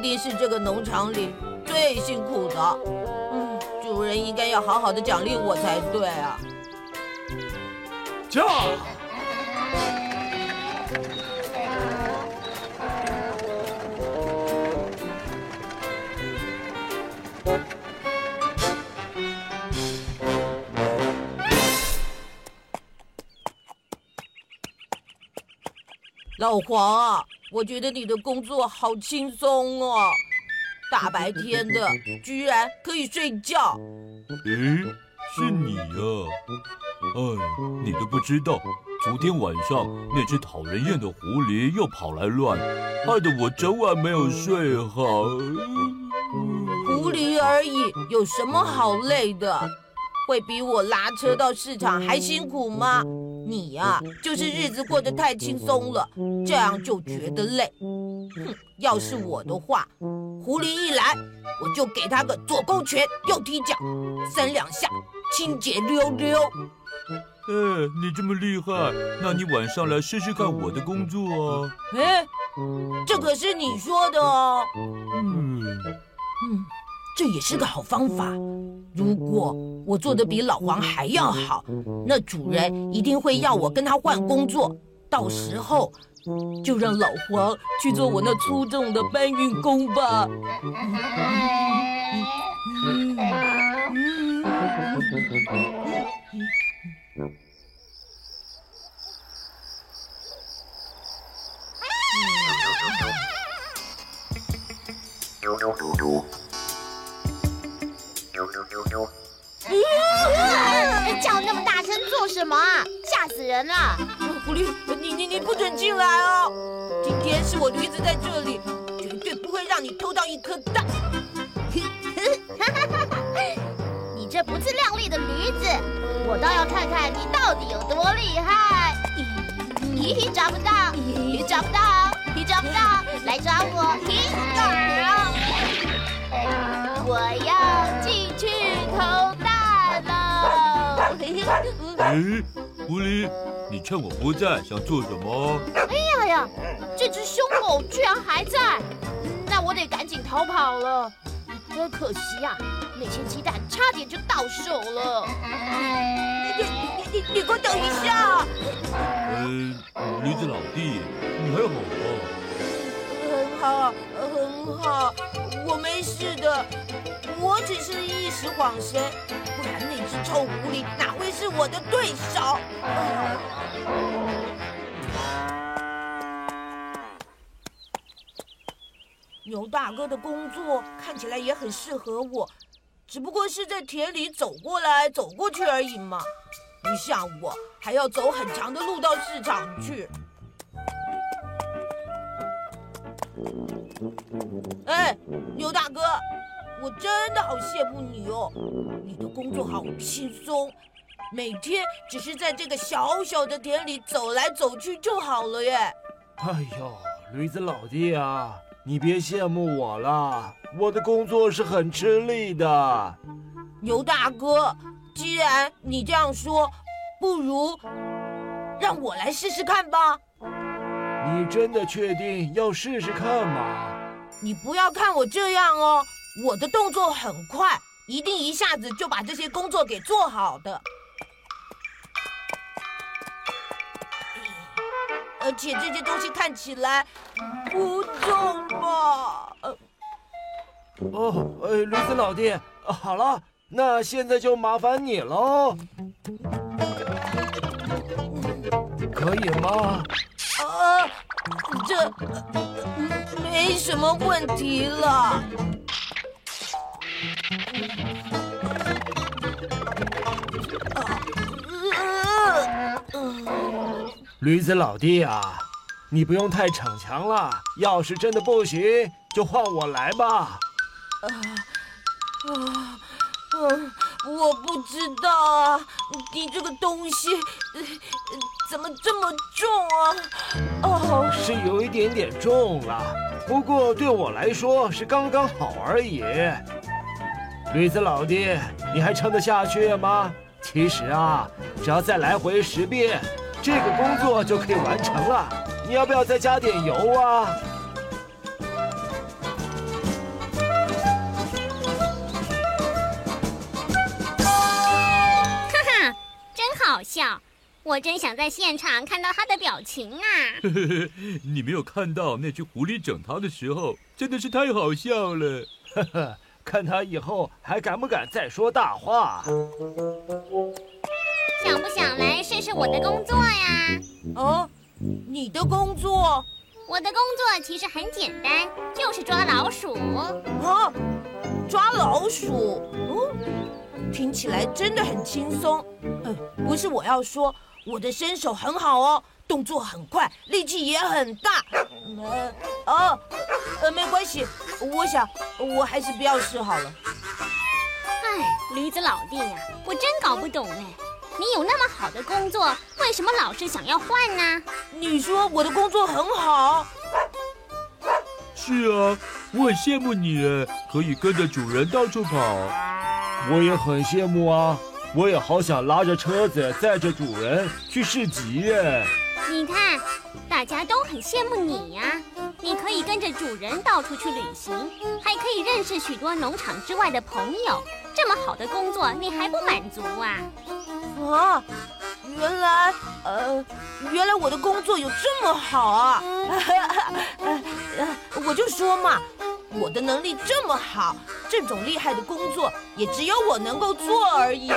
一定是这个农场里最辛苦的。嗯，主人应该要好好的奖励我才对啊。驾！老黄啊，我觉得你的工作好轻松哦，大白天的 居然可以睡觉。诶，是你呀？哎，你都不知道，昨天晚上那只讨人厌的狐狸又跑来乱，害得我整晚没有睡好。狐狸而已，有什么好累的？会比我拉车到市场还辛苦吗？你呀、啊，就是日子过得太轻松了，这样就觉得累。哼，要是我的话，狐狸一来，我就给他个左勾拳，右踢脚，三两下，清洁溜溜。哎，你这么厉害，那你晚上来试试看我的工作啊。哎，这可是你说的哦。嗯嗯。这也是个好方法。如果我做的比老黄还要好，那主人一定会要我跟他换工作。到时候，就让老黄去做我那粗重的搬运工吧。叫那么大声做什么啊？吓死人了！狐狸，你你你不准进来哦！今天是我驴子在这里，绝对不会让你偷到一颗蛋。你这不自量力的驴子，我倒要看看你到底有多厉害！咦，抓不到，咦，抓不到，咦，抓不到，来抓我！咦，我要哎，狐狸，你趁我不在想做什么？哎呀呀，这只凶狗居然还在，那我得赶紧逃跑了。真可惜呀，那些鸡蛋差点就到手了。你你你你给我等一下！嗯，驴子老弟，你还好吗？很好，很好，我没事的，我只是一时恍神，那只臭狐狸哪会是我的对手？牛大哥的工作看起来也很适合我，只不过是在田里走过来走过去而已嘛，不像我还要走很长的路到市场去。哎，牛大哥，我真的好羡慕你哦！你的工作好轻松，每天只是在这个小小的田里走来走去就好了耶。哎呦，驴子老弟啊，你别羡慕我了，我的工作是很吃力的。牛大哥，既然你这样说，不如让我来试试看吧。你真的确定要试试看吗？你不要看我这样哦，我的动作很快，一定一下子就把这些工作给做好的。而且这些东西看起来不重吧？哦，呃，驴子老弟，好了，那现在就麻烦你喽，可以吗？啊，这没什么问题了。驴子老弟啊，你不用太逞强了。要是真的不行，就换我来吧。啊啊啊！我不知道啊，你这个东西怎么这么重啊？哦，是有一点点重了，不过对我来说是刚刚好而已。驴子老弟你还撑得下去吗？其实啊只要再来回十遍这个工作就可以完成了。你要不要再加点油啊？哈哈真好笑我真想在现场看到他的表情啊。你没有看到那只狐狸整他的时候真的是太好笑了。哈 哈看他以后还敢不敢再说大话？想不想来试试我的工作呀？哦，你的工作？我的工作其实很简单，就是抓老鼠。啊，抓老鼠？哦，听起来真的很轻松。呃，不是我要说，我的身手很好哦，动作很快，力气也很大。呃，哦，呃，没关系，我想我还是不要试好了。哎，驴子老弟呀，我真搞不懂哎。你有那么好的工作，为什么老是想要换呢？你说我的工作很好。是啊，我很羡慕你，可以跟着主人到处跑。我也很羡慕啊，我也好想拉着车子载着主人去市集耶。你看，大家都很羡慕你呀，你可以跟着主人到处去旅行，还可以认识许多农场之外的朋友。这么好的工作，你还不满足啊？啊，原来，呃，原来我的工作有这么好啊！我就说嘛，我的能力这么好，这种厉害的工作也只有我能够做而已。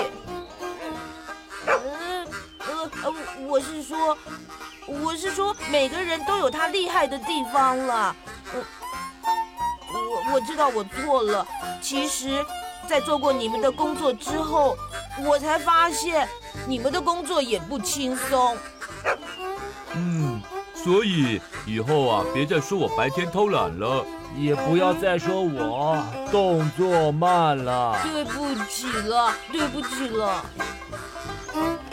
呃，呃，呃，我是说，我是说，每个人都有他厉害的地方了。呃，我我知道我错了，其实，在做过你们的工作之后。我才发现，你们的工作也不轻松。嗯，所以以后啊，别再说我白天偷懒了，也不要再说我动作慢了。对不起了，对不起了。嗯。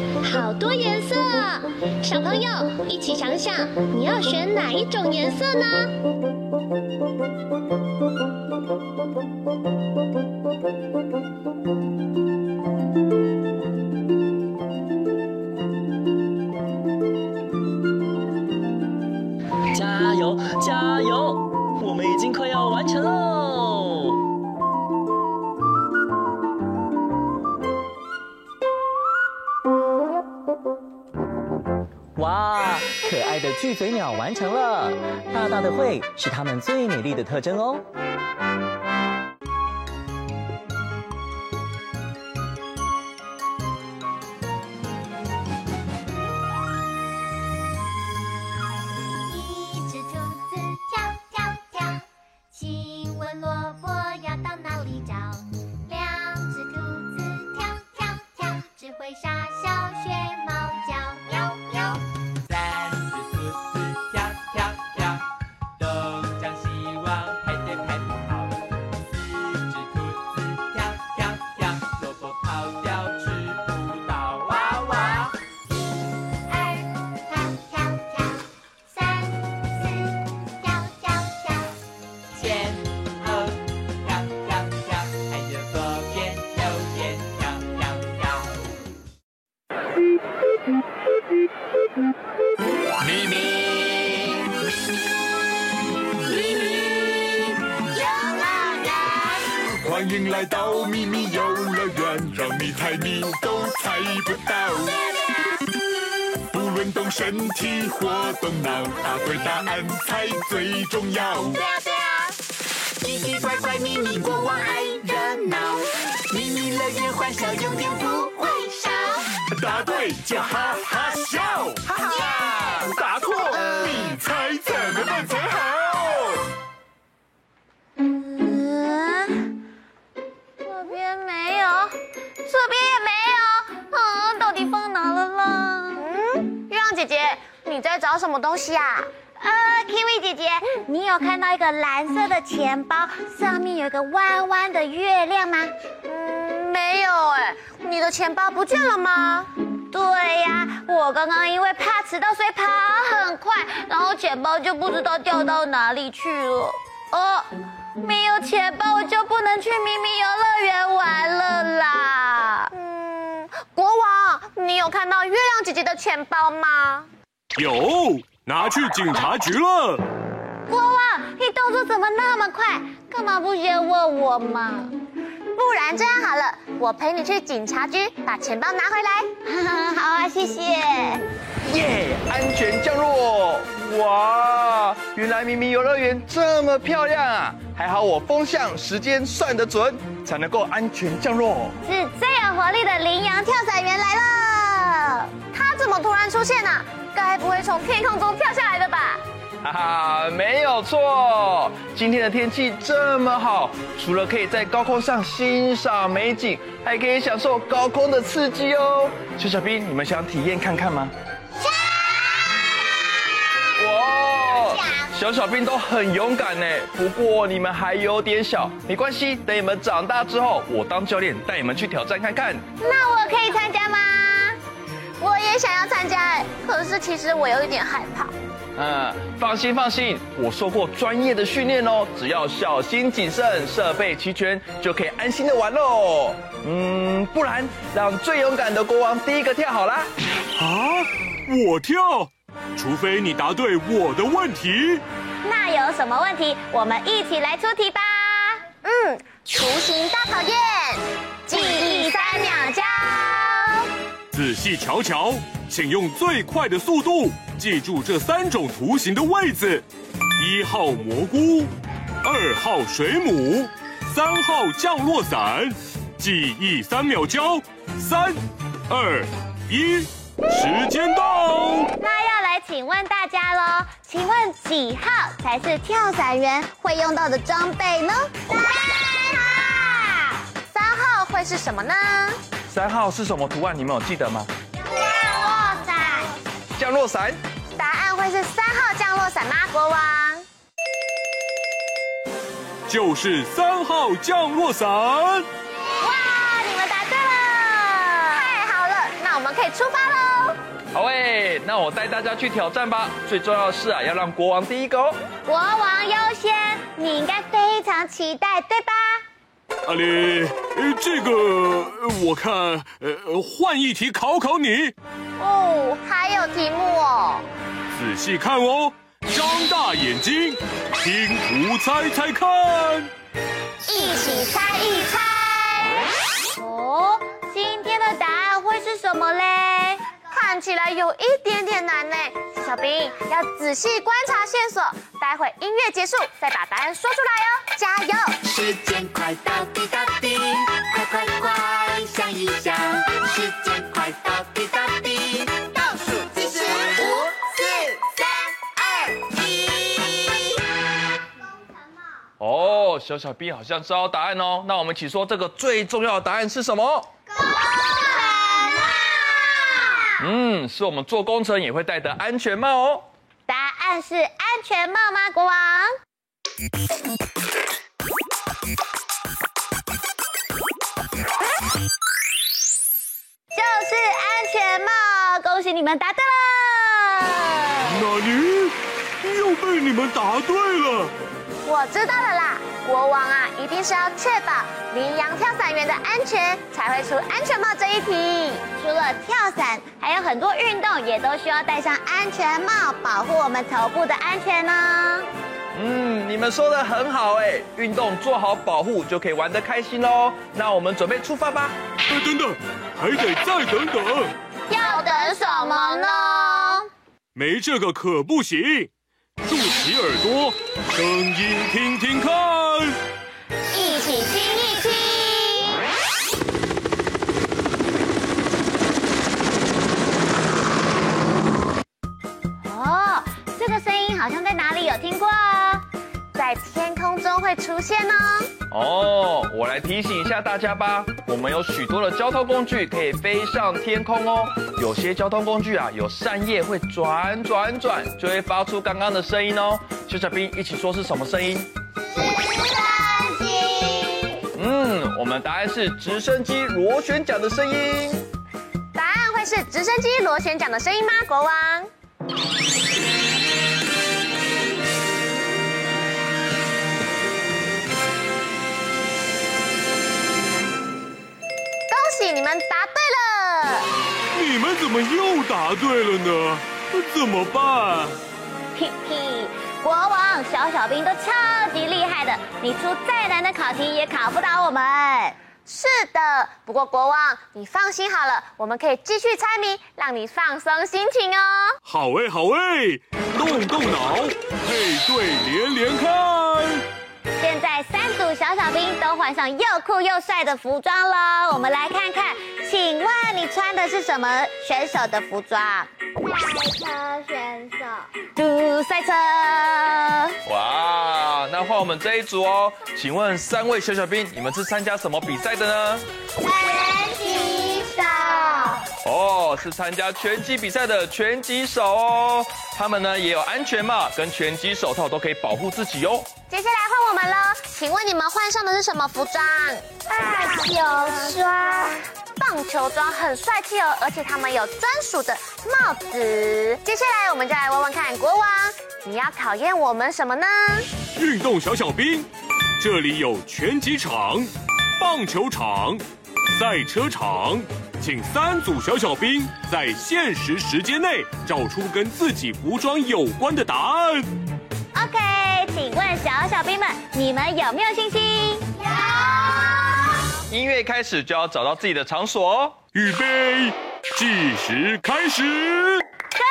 好多颜色。小朋友，一起想想，你要选哪一种颜色呢？会是他们最美丽的特征哦。欢迎来到秘密游乐园，让你猜谜都猜不到。不论动身体或动脑，答对答案才最重要。对啊对啊，奇奇怪怪秘密国王爱热闹，秘密乐园欢笑永远不会少。答对就哈哈笑，哈哈！答错，你猜怎么办才好？姐姐，你在找什么东西啊？呃，Kiwi 姐姐，你有看到一个蓝色的钱包，上面有一个弯弯的月亮吗？嗯，没有哎，你的钱包不见了吗？对呀，我刚刚因为怕迟到，所以跑很快，然后钱包就不知道掉到哪里去了。哦，没有钱包，我就不能去咪咪游乐园玩了啦。嗯，国王，你有看到月亮姐姐的钱包吗？有。拿去警察局了。国王，你动作怎么那么快？干嘛不先问我嘛？不然这样好了，我陪你去警察局把钱包拿回来。好啊，谢谢。耶，安全降落！哇，原来明明游乐园这么漂亮啊！还好我风向时间算得准，才能够安全降落。是最有活力的羚羊跳伞员来了。他怎么突然出现呢、啊？该不会从天空中跳下来的吧？哈哈，没有错。今天的天气这么好，除了可以在高空上欣赏美景，还可以享受高空的刺激哦。小小兵，你们想体验看看吗？哇，小小兵都很勇敢呢。不过你们还有点小，没关系，等你们长大之后，我当教练带你们去挑战看看。那我可以参加吗？我也想要参加，可是其实我有一点害怕。嗯，放心放心，我受过专业的训练哦，只要小心谨慎，设备齐全，就可以安心的玩喽。嗯，不然让最勇敢的国王第一个跳好啦。啊，我跳？除非你答对我的问题。那有什么问题？我们一起来出题吧。嗯，图形大考验，记忆。仔细瞧瞧，请用最快的速度记住这三种图形的位置：一号蘑菇，二号水母，三号降落伞。记忆三秒教，三、二、一，时间到。那要来请问大家喽，请问几号才是跳伞员会用到的装备呢？三号。三号会是什么呢？三号是什么图案？你们有记得吗？降落伞。降落伞。答案会是三号降落伞吗？国王。就是三号降落伞。哇，你们答对了！太好了，那我们可以出发喽。好诶，那我带大家去挑战吧。最重要的是啊，要让国王第一个哦。国王优先，你应该非常期待，对吧？阿里，这个我看，呃，换一题考考你。哦，还有题目哦。仔细看哦，张大眼睛，听图猜猜看。一起猜一猜。哦，今天的答案会是什么嘞？看起来有一点点难呢。小兵要仔细观察线索，待会音乐结束再把答案说出来哦。加油！时间快到滴答滴，快快快想一想，时间快到滴答滴，倒数计时五、四、三、二、一。哦，小小兵好像知道答案哦。那我们一起说，这个最重要的答案是什么？嗯，是我们做工程也会戴的安全帽哦。答案是安全帽吗，国王？就是安全帽，恭喜你们答对了。哪里？又被你们答对了。我知道了啦，国王啊，一定是要确保羚羊跳伞员的安全，才会出安全帽这一题。除了跳伞，还有很多运动也都需要戴上安全帽，保护我们头部的安全呢。嗯，你们们说的很好哎，运动做好保护就可以玩得开心喽。那我们准备出发吧。哎，等等，还得再等等。要等什么呢？没这个可不行。竖起耳朵，声音听听看。一起听一听。哦，这个声音好像在哪里有听过哦，在天空中会出现哦。哦，我来提醒一下大家吧。我们有许多的交通工具可以飞上天空哦。有些交通工具啊，有扇叶会转转转，就会发出刚刚的声音哦。小小兵一起说是什么声音？我们答案是直升机螺旋桨的声音。答案会是直升机螺旋桨的声音吗？国王。恭喜你们答对了！你们怎么又答对了呢？怎么办？嘿嘿，国王、小小兵都超级厉害的，你出再难的考题也考不倒我们。是的，不过国王，你放心好了，我们可以继续猜谜，让你放松心情哦。好哎，好哎，动动脑，配对连连看。现在三组小小兵都换上又酷又帅的服装了，我们来看看，请问你穿的是什么选手的服装？赛车选手。嘟赛车。哇，那换我们这一组哦。请问三位小小兵，你们是参加什么比赛的呢？哦，是参加拳击比赛的拳击手哦。他们呢也有安全帽跟拳击手套，都可以保护自己哦。接下来换我们了，请问你们换上的是什么服装？棒球装。棒球装很帅气哦，而且他们有专属的帽子。接下来我们就来问问看，国王，你要考验我们什么呢？运动小小兵，这里有拳击场、棒球场、赛车场，请三组小小兵在限时时间内找出跟自己服装有关的答案。OK，请问小小兵们，你们有没有信心？有音乐开始就要找到自己的场所哦。预备，计时开始。看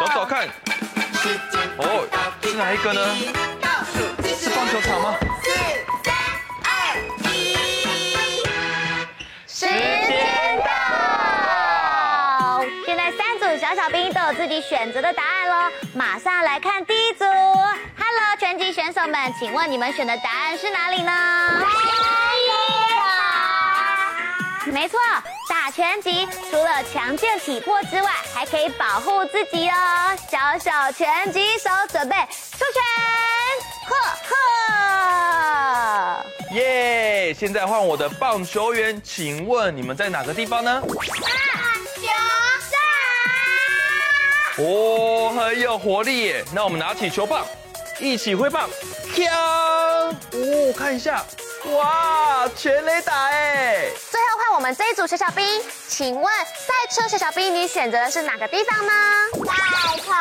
找找看。哦，是哪一个呢？是棒球场吗？四、三、二、一。时间小小兵都有自己选择的答案喽，马上来看第一组。Hello，拳击选手们，请问你们选的答案是哪里呢？没错，打拳击除了强健体魄之外，还可以保护自己哦。小小拳击手准备出拳，呵呵。耶！现在换我的棒球员，请问你们在哪个地方呢？棒哦，很有活力耶！那我们拿起球棒，一起挥棒，锵！哦，看一下。哇，全垒打哎！最后换我们这一组小小兵，请问赛车小小兵，你选择的是哪个地方呢？赛车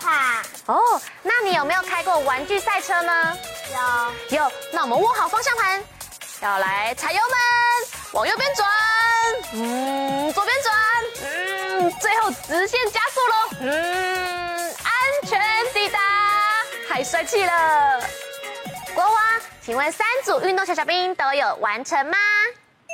场。哦，那你有没有开过玩具赛车呢？有。有，那我们握好方向盘，要来踩油门，往右边转，嗯，左边转，嗯，最后直线加嗯，安全抵达，太帅气了，国王。请问三组运动小小兵都有完成吗？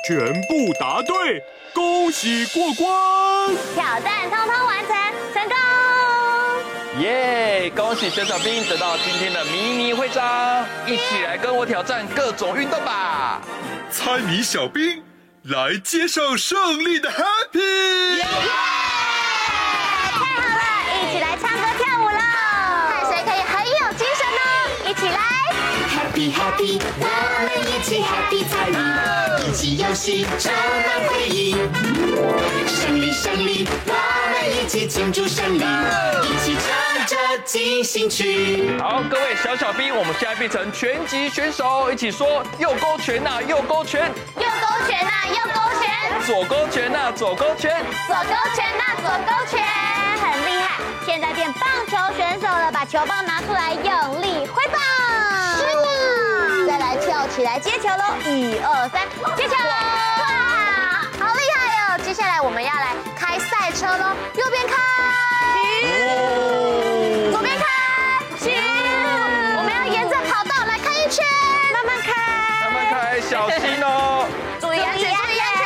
全部答对，恭喜过关！挑战通通完成，成功！耶！恭喜小小兵得到今天的迷你徽章，一起来跟我挑战各种运动吧！猜谜小兵来接受胜利的 Happy！耶！！Happy Happy，我们一起 Happy 猜谜，一起游戏充满回忆。胜利胜利，我们一起庆祝胜利，一起唱着进行曲。好，各位小小兵，我们现在变成拳击选手，一起说右勾拳呐，右勾拳，右勾拳呐，右勾拳，左勾拳呐，左勾拳，左勾拳呐，左勾拳，很厉害。现在变棒球选手了，把球棒拿出来，用力挥棒。喽！一二三，接球！哇，好厉害哦！接下来我们要来开赛车喽，右边开，左边开，停。我们要沿着跑道来开一圈，慢慢开，慢慢开，小心哦！注意安全，注意安全，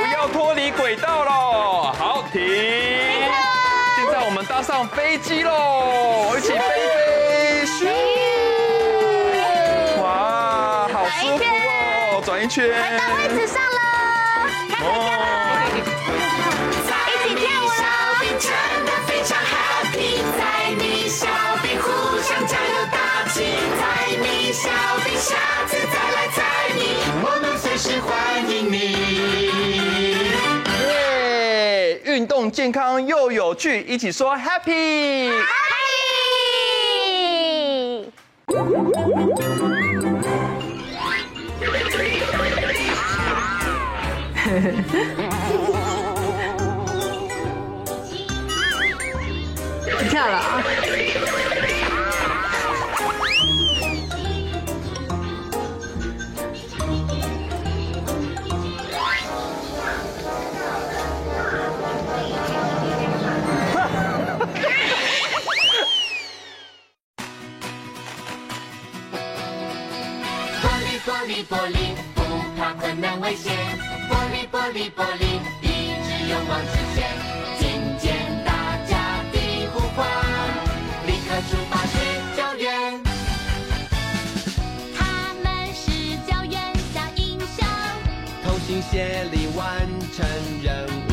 不要脱离轨道喽！好，停。现在我们搭上飞机喽，一起飞飞，圈，回到位置上了，开开开，一起跳舞了，真的非常 happy，在你小兵互相加油打气，在你小兵下次再来载你，我们随时欢迎你。耶！运动健康又有趣，一起说 happy。跳了啊！玻璃玻璃玻璃，不怕困难危险。玻璃玻璃，一直勇往直前。听见大家的呼唤，立刻出发去救援。他们是救援小英雄，同心协力完成任务。